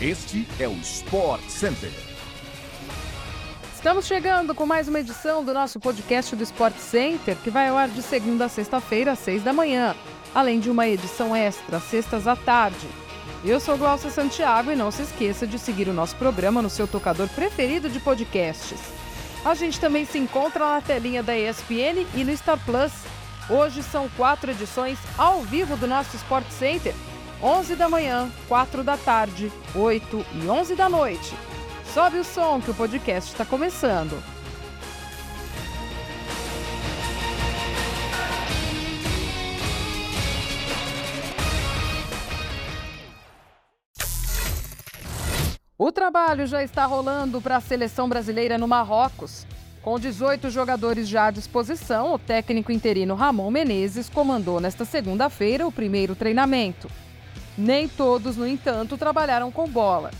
Este é o Sport Center. Estamos chegando com mais uma edição do nosso podcast do Sport Center, que vai ao ar de segunda a sexta-feira, às seis da manhã, além de uma edição extra, sextas à tarde. Eu sou Glaucia Santiago e não se esqueça de seguir o nosso programa no seu tocador preferido de podcasts. A gente também se encontra na telinha da ESPN e no Star Plus. Hoje são quatro edições ao vivo do nosso Sport Center 11 da manhã, 4 da tarde, 8 e 11 da noite. Sobe o som que o podcast está começando. O trabalho já está rolando para a seleção brasileira no Marrocos. Com 18 jogadores já à disposição, o técnico interino Ramon Menezes comandou nesta segunda-feira o primeiro treinamento. Nem todos, no entanto, trabalharam com bola.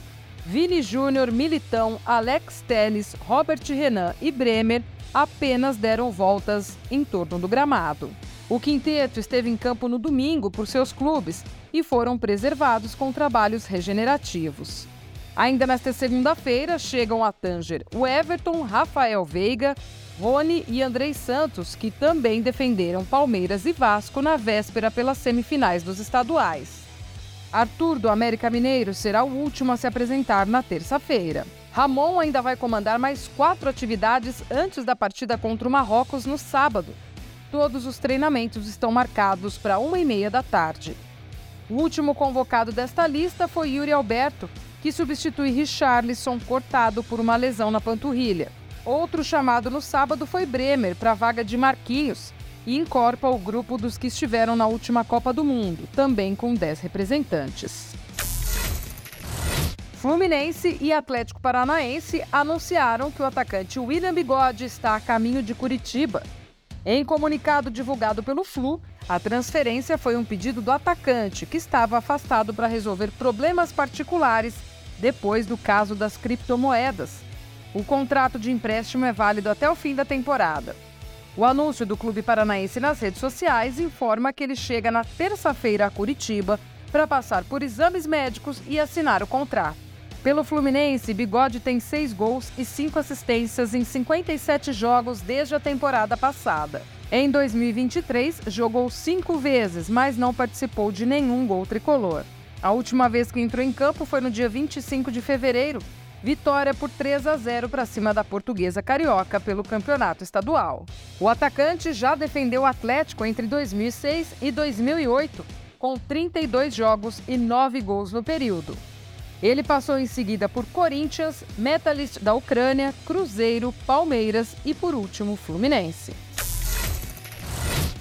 Vini Júnior, Militão, Alex Teles, Robert Renan e Bremer apenas deram voltas em torno do gramado. O quinteto esteve em campo no domingo por seus clubes e foram preservados com trabalhos regenerativos. Ainda nesta segunda-feira chegam a Tanger o Everton, Rafael Veiga, Rony e Andrei Santos, que também defenderam Palmeiras e Vasco na véspera pelas semifinais dos estaduais. Arthur, do América Mineiro, será o último a se apresentar na terça-feira. Ramon ainda vai comandar mais quatro atividades antes da partida contra o Marrocos no sábado. Todos os treinamentos estão marcados para uma e meia da tarde. O último convocado desta lista foi Yuri Alberto, que substitui Richarlison cortado por uma lesão na panturrilha. Outro chamado no sábado foi Bremer para a vaga de Marquinhos, e incorpora o grupo dos que estiveram na última Copa do Mundo, também com 10 representantes. Fluminense e Atlético Paranaense anunciaram que o atacante William Bigode está a caminho de Curitiba. Em comunicado divulgado pelo Flu, a transferência foi um pedido do atacante, que estava afastado para resolver problemas particulares depois do caso das criptomoedas. O contrato de empréstimo é válido até o fim da temporada. O anúncio do Clube Paranaense nas redes sociais informa que ele chega na terça-feira a Curitiba para passar por exames médicos e assinar o contrato. Pelo Fluminense, Bigode tem seis gols e cinco assistências em 57 jogos desde a temporada passada. Em 2023, jogou cinco vezes, mas não participou de nenhum gol tricolor. A última vez que entrou em campo foi no dia 25 de fevereiro, Vitória por 3 a 0 para cima da Portuguesa Carioca pelo Campeonato Estadual. O atacante já defendeu o Atlético entre 2006 e 2008, com 32 jogos e 9 gols no período. Ele passou em seguida por Corinthians, Metalist da Ucrânia, Cruzeiro, Palmeiras e, por último, Fluminense.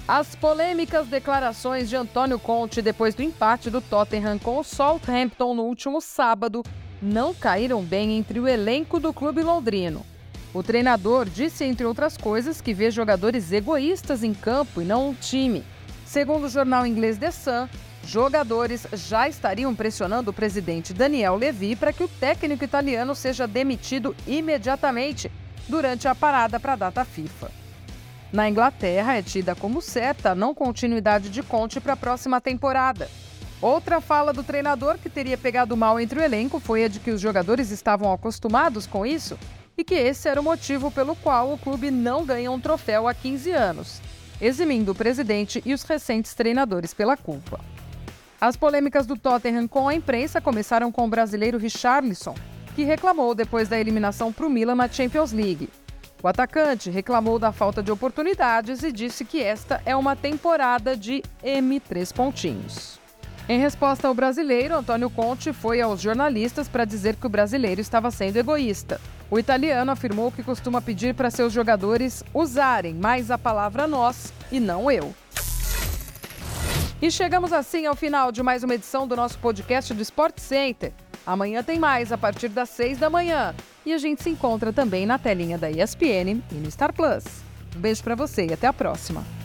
As polêmicas declarações de Antônio Conte depois do empate do Tottenham com o Southampton no último sábado não caíram bem entre o elenco do clube londrino. O treinador disse, entre outras coisas, que vê jogadores egoístas em campo e não um time. Segundo o jornal inglês The Sun, jogadores já estariam pressionando o presidente Daniel Levy para que o técnico italiano seja demitido imediatamente durante a parada para a data FIFA. Na Inglaterra, é tida como certa a não continuidade de Conte para a próxima temporada. Outra fala do treinador que teria pegado mal entre o elenco foi a de que os jogadores estavam acostumados com isso e que esse era o motivo pelo qual o clube não ganha um troféu há 15 anos, eximindo o presidente e os recentes treinadores pela culpa. As polêmicas do Tottenham com a imprensa começaram com o brasileiro Richarlison, que reclamou depois da eliminação para o Milan na Champions League. O atacante reclamou da falta de oportunidades e disse que esta é uma temporada de M3 pontinhos. Em resposta ao brasileiro, Antônio Conte foi aos jornalistas para dizer que o brasileiro estava sendo egoísta. O italiano afirmou que costuma pedir para seus jogadores usarem mais a palavra nós e não eu. E chegamos assim ao final de mais uma edição do nosso podcast do Sport Center. Amanhã tem mais a partir das seis da manhã. E a gente se encontra também na telinha da ESPN e no Star Plus. Um beijo para você e até a próxima.